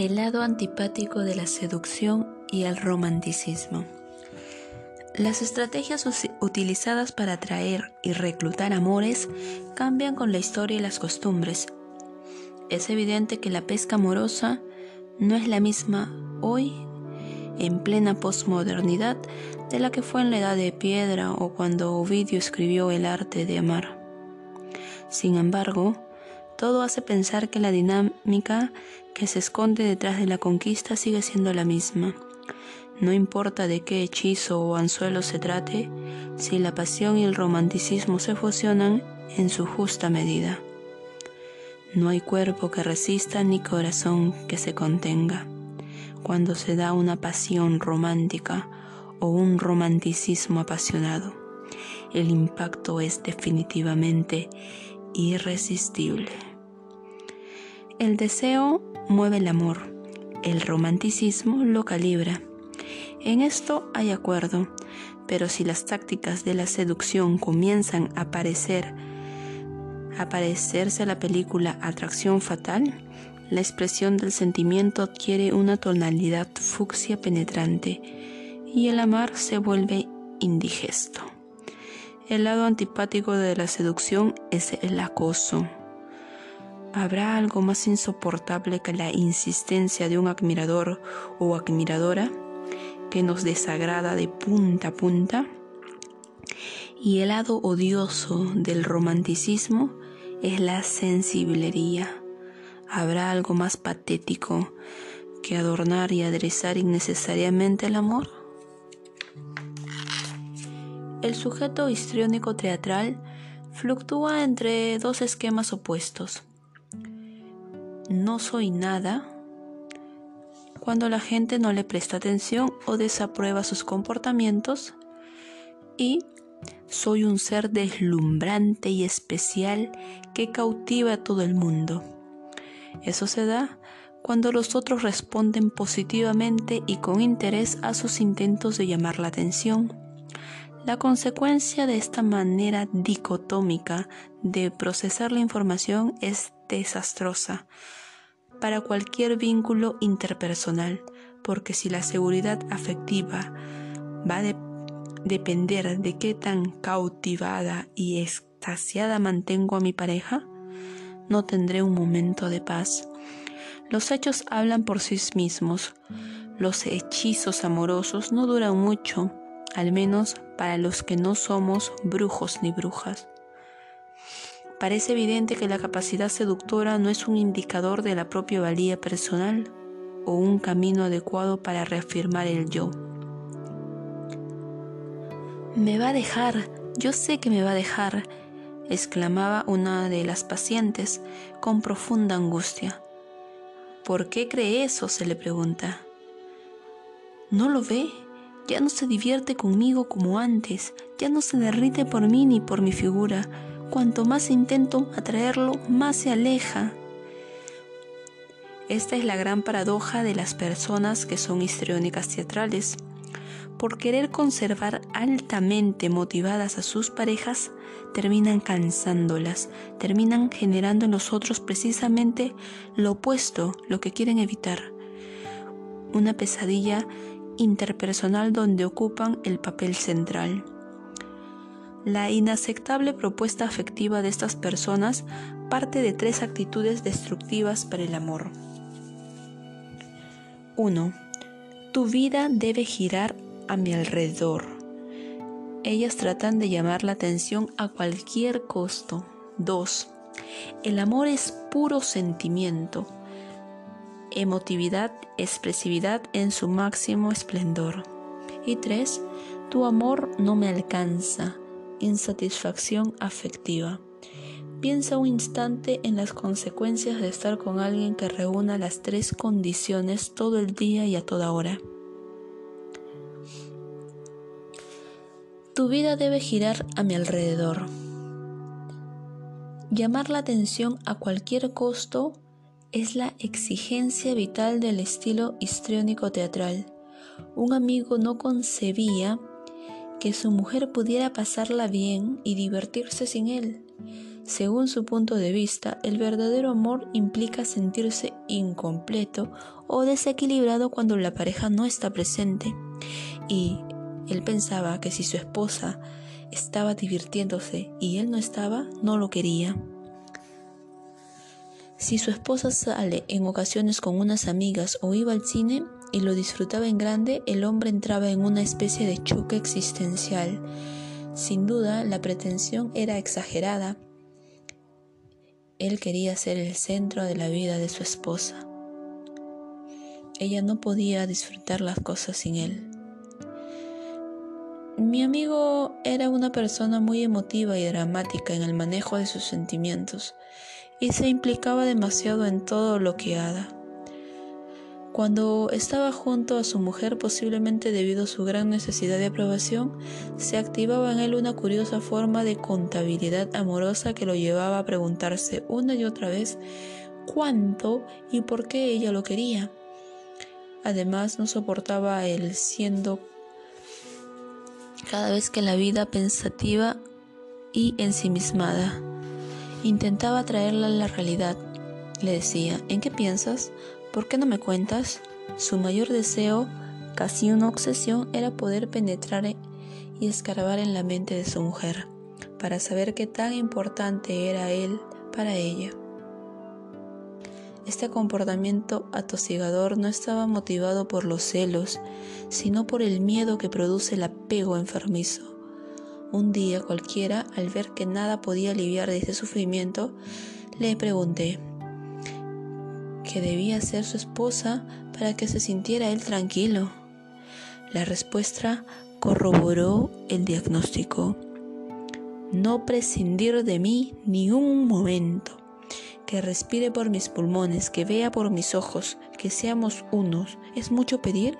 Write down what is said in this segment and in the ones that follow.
El lado antipático de la seducción y el romanticismo. Las estrategias utilizadas para atraer y reclutar amores cambian con la historia y las costumbres. Es evidente que la pesca amorosa no es la misma hoy en plena posmodernidad de la que fue en la edad de piedra o cuando Ovidio escribió El arte de amar. Sin embargo, todo hace pensar que la dinámica que se esconde detrás de la conquista sigue siendo la misma. No importa de qué hechizo o anzuelo se trate, si la pasión y el romanticismo se fusionan en su justa medida. No hay cuerpo que resista ni corazón que se contenga. Cuando se da una pasión romántica o un romanticismo apasionado, el impacto es definitivamente irresistible. El deseo mueve el amor, el romanticismo lo calibra. En esto hay acuerdo, pero si las tácticas de la seducción comienzan a aparecer, parecerse a la película Atracción Fatal, la expresión del sentimiento adquiere una tonalidad fucsia penetrante y el amar se vuelve indigesto. El lado antipático de la seducción es el acoso. ¿Habrá algo más insoportable que la insistencia de un admirador o admiradora que nos desagrada de punta a punta? Y el lado odioso del romanticismo es la sensiblería. ¿Habrá algo más patético que adornar y aderezar innecesariamente el amor? El sujeto histriónico teatral fluctúa entre dos esquemas opuestos no soy nada cuando la gente no le presta atención o desaprueba sus comportamientos y soy un ser deslumbrante y especial que cautiva a todo el mundo. Eso se da cuando los otros responden positivamente y con interés a sus intentos de llamar la atención. La consecuencia de esta manera dicotómica de procesar la información es desastrosa para cualquier vínculo interpersonal, porque si la seguridad afectiva va a depender de qué tan cautivada y extasiada mantengo a mi pareja, no tendré un momento de paz. Los hechos hablan por sí mismos. Los hechizos amorosos no duran mucho, al menos para los que no somos brujos ni brujas. Parece evidente que la capacidad seductora no es un indicador de la propia valía personal o un camino adecuado para reafirmar el yo. Me va a dejar, yo sé que me va a dejar, exclamaba una de las pacientes con profunda angustia. ¿Por qué cree eso? se le pregunta. ¿No lo ve? Ya no se divierte conmigo como antes, ya no se derrite por mí ni por mi figura, Cuanto más intento atraerlo, más se aleja. Esta es la gran paradoja de las personas que son histriónicas teatrales. Por querer conservar altamente motivadas a sus parejas, terminan cansándolas, terminan generando en los otros precisamente lo opuesto, lo que quieren evitar. Una pesadilla interpersonal donde ocupan el papel central. La inaceptable propuesta afectiva de estas personas parte de tres actitudes destructivas para el amor. 1. Tu vida debe girar a mi alrededor. Ellas tratan de llamar la atención a cualquier costo. 2. El amor es puro sentimiento, emotividad, expresividad en su máximo esplendor. Y 3. Tu amor no me alcanza insatisfacción afectiva. Piensa un instante en las consecuencias de estar con alguien que reúna las tres condiciones todo el día y a toda hora. Tu vida debe girar a mi alrededor. Llamar la atención a cualquier costo es la exigencia vital del estilo histriónico teatral. Un amigo no concebía que su mujer pudiera pasarla bien y divertirse sin él. Según su punto de vista, el verdadero amor implica sentirse incompleto o desequilibrado cuando la pareja no está presente. Y él pensaba que si su esposa estaba divirtiéndose y él no estaba, no lo quería. Si su esposa sale en ocasiones con unas amigas o iba al cine y lo disfrutaba en grande, el hombre entraba en una especie de choque existencial. Sin duda, la pretensión era exagerada. Él quería ser el centro de la vida de su esposa. Ella no podía disfrutar las cosas sin él. Mi amigo era una persona muy emotiva y dramática en el manejo de sus sentimientos y se implicaba demasiado en todo lo que haga. Cuando estaba junto a su mujer, posiblemente debido a su gran necesidad de aprobación, se activaba en él una curiosa forma de contabilidad amorosa que lo llevaba a preguntarse una y otra vez cuánto y por qué ella lo quería. Además, no soportaba él siendo cada vez que la vida pensativa y ensimismada. Intentaba traerla a la realidad. Le decía, ¿en qué piensas? ¿Por qué no me cuentas? Su mayor deseo, casi una obsesión, era poder penetrar y escarbar en la mente de su mujer, para saber qué tan importante era él para ella. Este comportamiento atosigador no estaba motivado por los celos, sino por el miedo que produce el apego enfermizo. Un día cualquiera, al ver que nada podía aliviar de ese sufrimiento, le pregunté qué debía hacer su esposa para que se sintiera él tranquilo. La respuesta corroboró el diagnóstico. No prescindir de mí ni un momento. Que respire por mis pulmones, que vea por mis ojos, que seamos unos. ¿Es mucho pedir?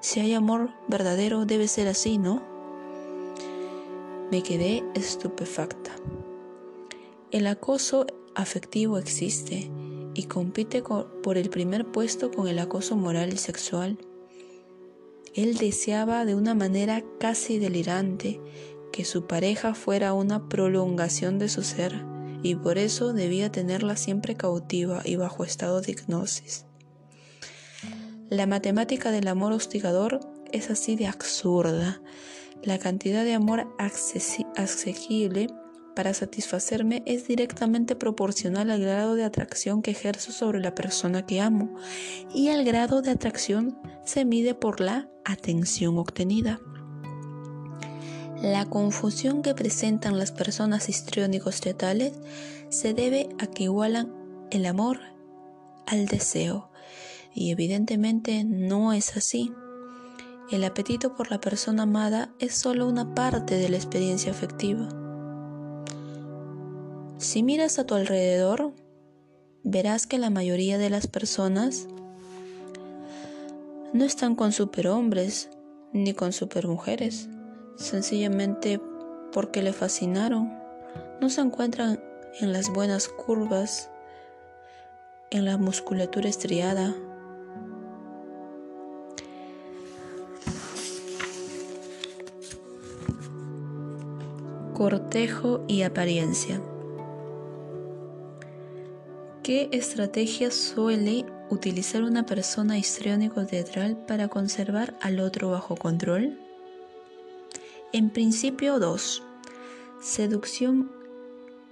Si hay amor verdadero debe ser así, ¿no? Me quedé estupefacta. El acoso afectivo existe y compite por el primer puesto con el acoso moral y sexual. Él deseaba de una manera casi delirante que su pareja fuera una prolongación de su ser y por eso debía tenerla siempre cautiva y bajo estado de hipnosis. La matemática del amor hostigador es así de absurda la cantidad de amor accesible para satisfacerme es directamente proporcional al grado de atracción que ejerzo sobre la persona que amo y el grado de atracción se mide por la atención obtenida. La confusión que presentan las personas histriónicos teatrales se debe a que igualan el amor al deseo y evidentemente no es así. El apetito por la persona amada es solo una parte de la experiencia afectiva. Si miras a tu alrededor, verás que la mayoría de las personas no están con superhombres ni con supermujeres, sencillamente porque le fascinaron. No se encuentran en las buenas curvas, en la musculatura estriada, cortejo y apariencia. ¿Qué estrategia suele utilizar una persona histriónico teatral para conservar al otro bajo control? En principio 2. Seducción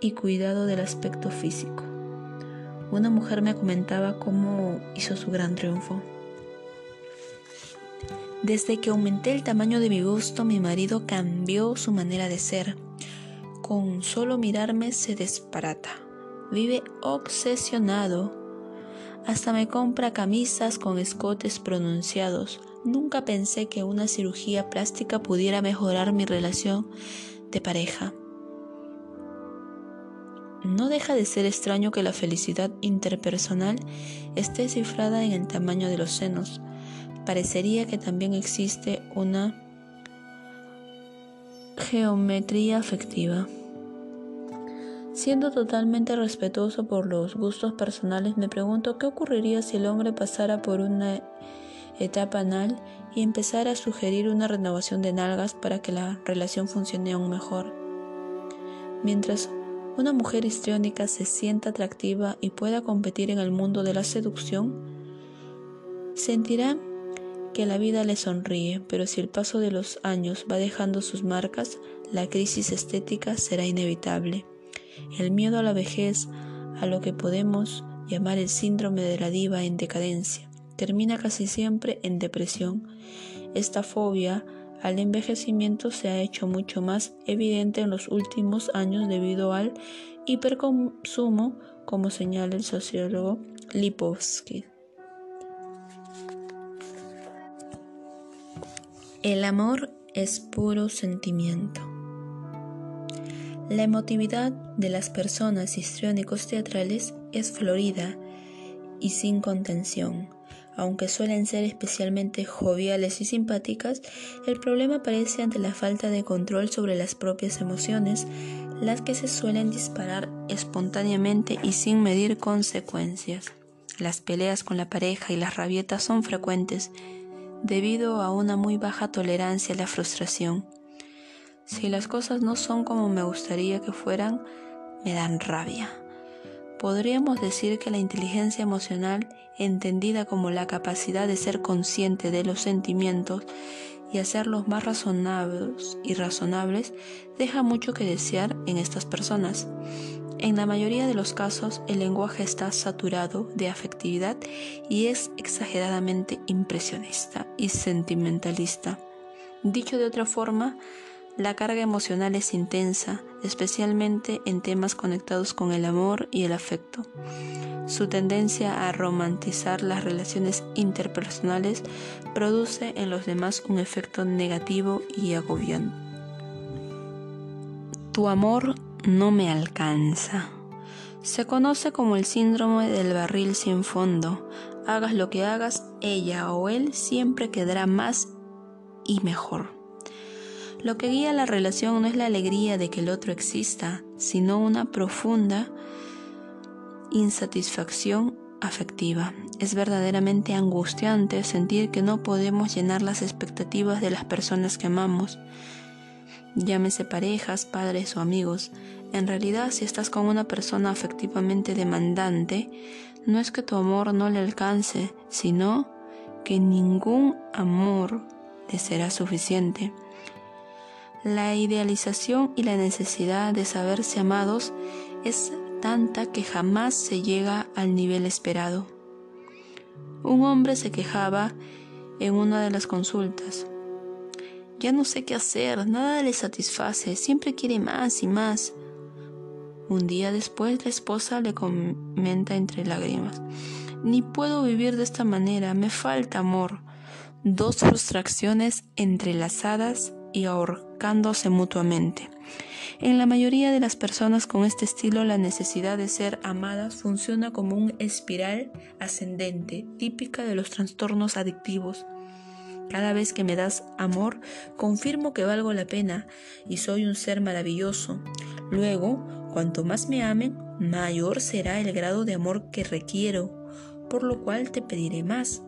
y cuidado del aspecto físico. Una mujer me comentaba cómo hizo su gran triunfo. Desde que aumenté el tamaño de mi gusto, mi marido cambió su manera de ser con solo mirarme se disparata. Vive obsesionado. Hasta me compra camisas con escotes pronunciados. Nunca pensé que una cirugía plástica pudiera mejorar mi relación de pareja. No deja de ser extraño que la felicidad interpersonal esté cifrada en el tamaño de los senos. Parecería que también existe una Geometría afectiva. Siendo totalmente respetuoso por los gustos personales, me pregunto qué ocurriría si el hombre pasara por una etapa anal y empezar a sugerir una renovación de nalgas para que la relación funcione aún mejor. Mientras una mujer histriónica se sienta atractiva y pueda competir en el mundo de la seducción, sentirá que la vida le sonríe, pero si el paso de los años va dejando sus marcas, la crisis estética será inevitable. El miedo a la vejez, a lo que podemos llamar el síndrome de la diva en decadencia, termina casi siempre en depresión. Esta fobia al envejecimiento se ha hecho mucho más evidente en los últimos años debido al hiperconsumo, como señala el sociólogo Lipovsky. El amor es puro sentimiento. La emotividad de las personas histriónicos teatrales es florida y sin contención. Aunque suelen ser especialmente joviales y simpáticas, el problema aparece ante la falta de control sobre las propias emociones, las que se suelen disparar espontáneamente y sin medir consecuencias. Las peleas con la pareja y las rabietas son frecuentes debido a una muy baja tolerancia a la frustración. Si las cosas no son como me gustaría que fueran, me dan rabia. Podríamos decir que la inteligencia emocional, entendida como la capacidad de ser consciente de los sentimientos y hacerlos más razonables y razonables, deja mucho que desear en estas personas. En la mayoría de los casos, el lenguaje está saturado de afectividad y es exageradamente impresionista y sentimentalista. Dicho de otra forma, la carga emocional es intensa, especialmente en temas conectados con el amor y el afecto. Su tendencia a romantizar las relaciones interpersonales produce en los demás un efecto negativo y agobiante. Tu amor no me alcanza. Se conoce como el síndrome del barril sin fondo. Hagas lo que hagas, ella o él siempre quedará más y mejor. Lo que guía la relación no es la alegría de que el otro exista, sino una profunda insatisfacción afectiva. Es verdaderamente angustiante sentir que no podemos llenar las expectativas de las personas que amamos llámese parejas, padres o amigos. En realidad, si estás con una persona afectivamente demandante, no es que tu amor no le alcance, sino que ningún amor le será suficiente. La idealización y la necesidad de saberse amados es tanta que jamás se llega al nivel esperado. Un hombre se quejaba en una de las consultas. Ya no sé qué hacer, nada le satisface, siempre quiere más y más. Un día después la esposa le comenta entre lágrimas, ni puedo vivir de esta manera, me falta amor. Dos frustraciones entrelazadas y ahorcándose mutuamente. En la mayoría de las personas con este estilo la necesidad de ser amadas funciona como un espiral ascendente, típica de los trastornos adictivos. Cada vez que me das amor, confirmo que valgo la pena y soy un ser maravilloso. Luego, cuanto más me amen, mayor será el grado de amor que requiero, por lo cual te pediré más.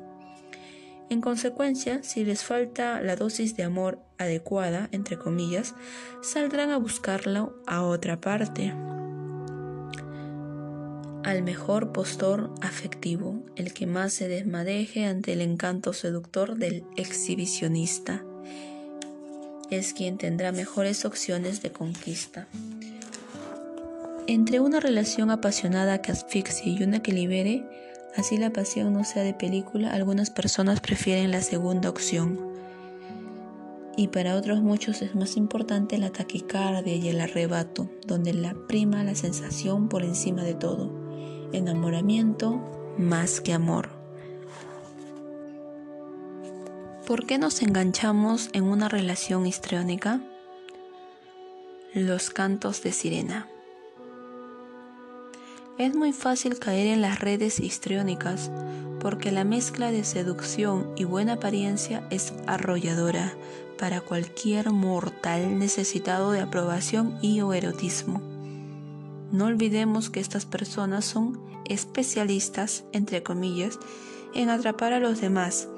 En consecuencia, si les falta la dosis de amor adecuada, entre comillas, saldrán a buscarlo a otra parte al mejor postor afectivo, el que más se desmadeje ante el encanto seductor del exhibicionista. Es quien tendrá mejores opciones de conquista. Entre una relación apasionada que asfixie y una que libere, así la pasión no sea de película, algunas personas prefieren la segunda opción. Y para otros muchos es más importante la taquicardia y el arrebato, donde la prima la sensación por encima de todo enamoramiento más que amor. ¿Por qué nos enganchamos en una relación histriónica? Los cantos de sirena. Es muy fácil caer en las redes histriónicas porque la mezcla de seducción y buena apariencia es arrolladora para cualquier mortal necesitado de aprobación y o erotismo. No olvidemos que estas personas son especialistas, entre comillas, en atrapar a los demás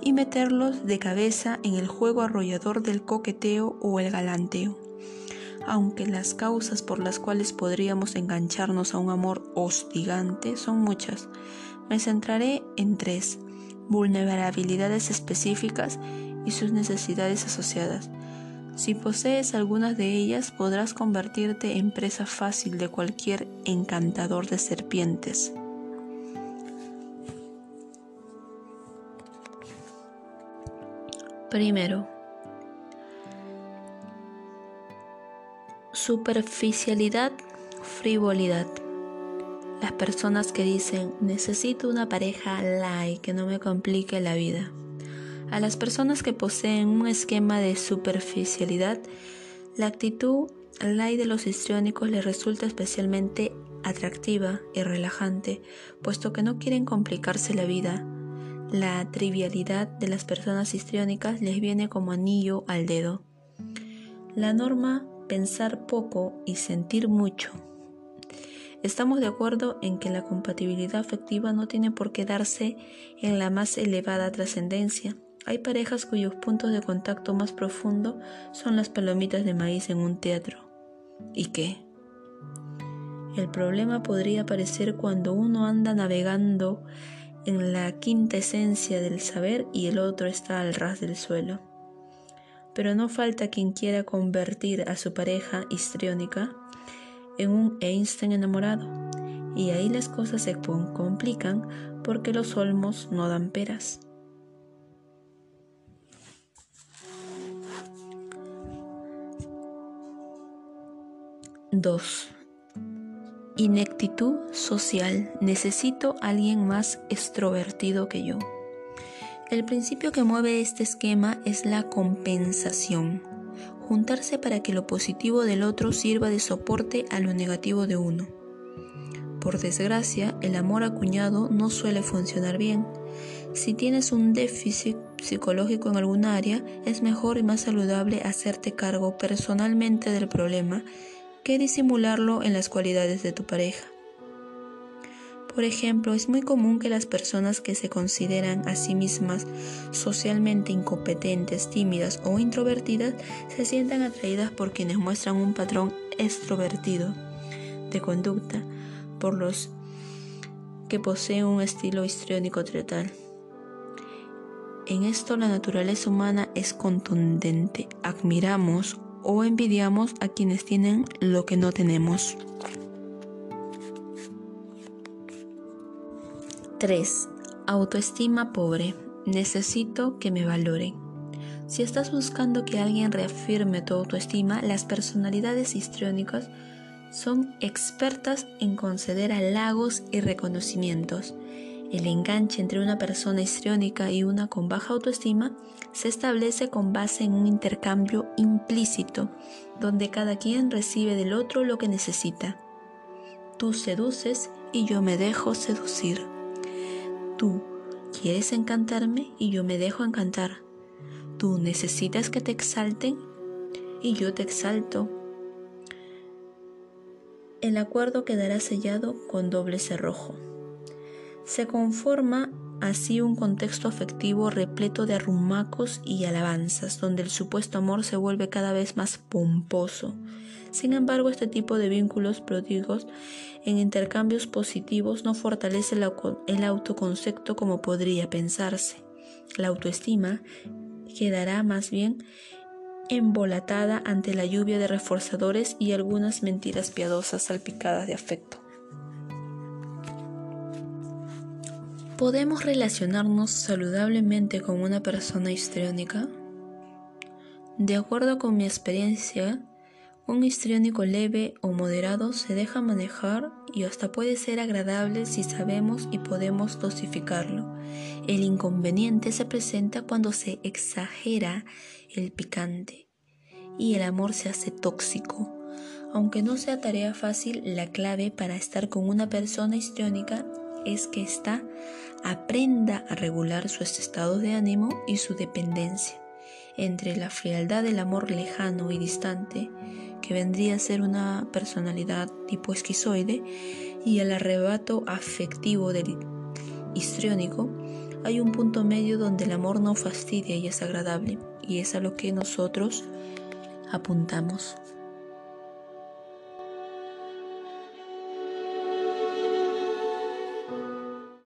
y meterlos de cabeza en el juego arrollador del coqueteo o el galanteo. Aunque las causas por las cuales podríamos engancharnos a un amor hostigante son muchas, me centraré en tres, vulnerabilidades específicas y sus necesidades asociadas. Si posees algunas de ellas, podrás convertirte en presa fácil de cualquier encantador de serpientes. Primero, superficialidad, frivolidad. Las personas que dicen necesito una pareja light que no me complique la vida. A las personas que poseen un esquema de superficialidad, la actitud light de los histriónicos les resulta especialmente atractiva y relajante, puesto que no quieren complicarse la vida la trivialidad de las personas histriónicas les viene como anillo al dedo. La norma pensar poco y sentir mucho. Estamos de acuerdo en que la compatibilidad afectiva no tiene por qué darse en la más elevada trascendencia. Hay parejas cuyos puntos de contacto más profundo son las palomitas de maíz en un teatro. ¿Y qué? El problema podría aparecer cuando uno anda navegando en la quinta esencia del saber y el otro está al ras del suelo. Pero no falta quien quiera convertir a su pareja histriónica en un Einstein enamorado, y ahí las cosas se complican porque los olmos no dan peras. Dos. Ineptitud social. Necesito alguien más extrovertido que yo. El principio que mueve este esquema es la compensación. Juntarse para que lo positivo del otro sirva de soporte a lo negativo de uno. Por desgracia, el amor acuñado no suele funcionar bien. Si tienes un déficit psicológico en alguna área, es mejor y más saludable hacerte cargo personalmente del problema que disimularlo en las cualidades de tu pareja. Por ejemplo, es muy común que las personas que se consideran a sí mismas socialmente incompetentes, tímidas o introvertidas se sientan atraídas por quienes muestran un patrón extrovertido de conducta, por los que poseen un estilo histriónico total. En esto la naturaleza humana es contundente. Admiramos o envidiamos a quienes tienen lo que no tenemos. 3. Autoestima pobre. Necesito que me valoren. Si estás buscando que alguien reafirme tu autoestima, las personalidades histriónicas son expertas en conceder halagos y reconocimientos. El enganche entre una persona histriónica y una con baja autoestima se establece con base en un intercambio implícito, donde cada quien recibe del otro lo que necesita. Tú seduces y yo me dejo seducir. Tú quieres encantarme y yo me dejo encantar. Tú necesitas que te exalten y yo te exalto. El acuerdo quedará sellado con doble cerrojo. Se conforma así un contexto afectivo repleto de arrumacos y alabanzas, donde el supuesto amor se vuelve cada vez más pomposo. Sin embargo, este tipo de vínculos pródigos en intercambios positivos no fortalece el autoconcepto como podría pensarse. La autoestima quedará más bien embolatada ante la lluvia de reforzadores y algunas mentiras piadosas salpicadas de afecto. ¿Podemos relacionarnos saludablemente con una persona histriónica? De acuerdo con mi experiencia, un histriónico leve o moderado se deja manejar y hasta puede ser agradable si sabemos y podemos dosificarlo. El inconveniente se presenta cuando se exagera el picante y el amor se hace tóxico. Aunque no sea tarea fácil, la clave para estar con una persona histriónica es que ésta aprenda a regular sus estados de ánimo y su dependencia entre la frialdad del amor lejano y distante, que vendría a ser una personalidad tipo esquizoide, y el arrebato afectivo del histriónico, hay un punto medio donde el amor no fastidia y es agradable, y es a lo que nosotros apuntamos.